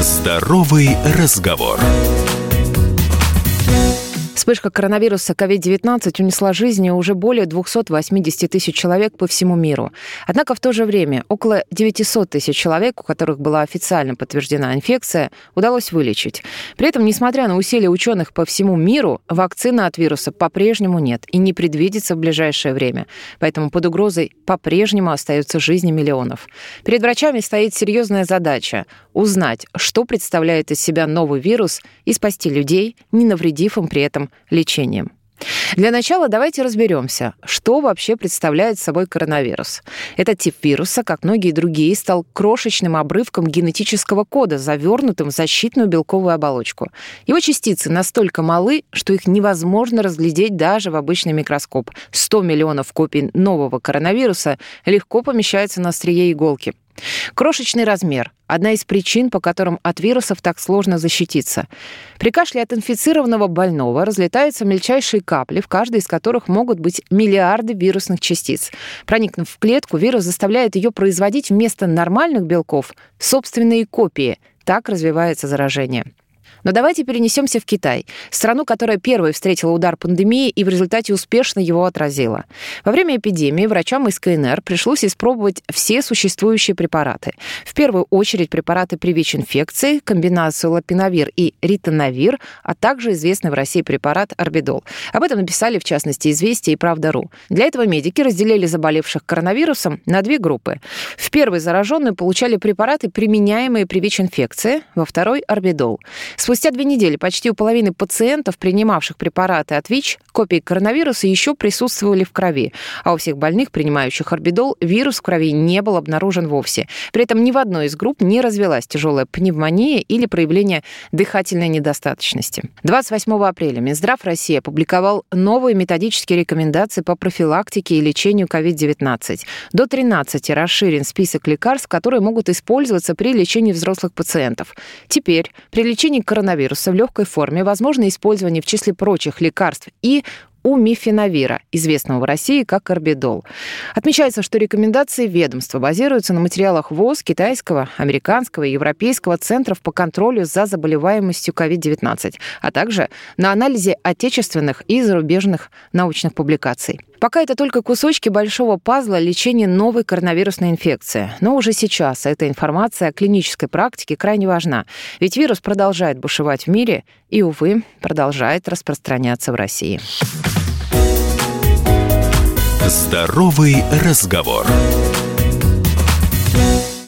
Здоровый разговор. Вспышка коронавируса COVID-19 унесла жизни уже более 280 тысяч человек по всему миру. Однако в то же время около 900 тысяч человек, у которых была официально подтверждена инфекция, удалось вылечить. При этом, несмотря на усилия ученых по всему миру, вакцины от вируса по-прежнему нет и не предвидится в ближайшее время. Поэтому под угрозой по-прежнему остаются жизни миллионов. Перед врачами стоит серьезная задача – узнать, что представляет из себя новый вирус и спасти людей, не навредив им при этом лечением. Для начала давайте разберемся, что вообще представляет собой коронавирус. Этот тип вируса, как многие другие, стал крошечным обрывком генетического кода, завернутым в защитную белковую оболочку. Его частицы настолько малы, что их невозможно разглядеть даже в обычный микроскоп. 100 миллионов копий нового коронавируса легко помещаются на острие иголки. Крошечный размер – одна из причин, по которым от вирусов так сложно защититься. При кашле от инфицированного больного разлетаются мельчайшие капли, в каждой из которых могут быть миллиарды вирусных частиц. Проникнув в клетку, вирус заставляет ее производить вместо нормальных белков собственные копии. Так развивается заражение. Но давайте перенесемся в Китай, страну, которая первой встретила удар пандемии и в результате успешно его отразила. Во время эпидемии врачам из КНР пришлось испробовать все существующие препараты. В первую очередь препараты при ВИЧ-инфекции, комбинацию лапиновир и ритоновир, а также известный в России препарат орбидол. Об этом написали, в частности, «Известия» и «Правда.ру». Для этого медики разделили заболевших коронавирусом на две группы. В первой зараженные получали препараты, применяемые при ВИЧ-инфекции, во второй – орбидол. С Спустя две недели почти у половины пациентов, принимавших препараты от ВИЧ, копии коронавируса еще присутствовали в крови, а у всех больных, принимающих орбидол, вирус в крови не был обнаружен вовсе. При этом ни в одной из групп не развелась тяжелая пневмония или проявление дыхательной недостаточности. 28 апреля Минздрав России опубликовал новые методические рекомендации по профилактике и лечению COVID-19. До 13 расширен список лекарств, которые могут использоваться при лечении взрослых пациентов. Теперь при лечении коронавируса коронавируса в легкой форме возможно использование в числе прочих лекарств и у мифенавира, известного в России как орбидол. Отмечается, что рекомендации ведомства базируются на материалах ВОЗ, китайского, американского и европейского центров по контролю за заболеваемостью COVID-19, а также на анализе отечественных и зарубежных научных публикаций. Пока это только кусочки большого пазла лечения новой коронавирусной инфекции. Но уже сейчас эта информация о клинической практике крайне важна. Ведь вирус продолжает бушевать в мире и, увы, продолжает распространяться в России. Здоровый разговор.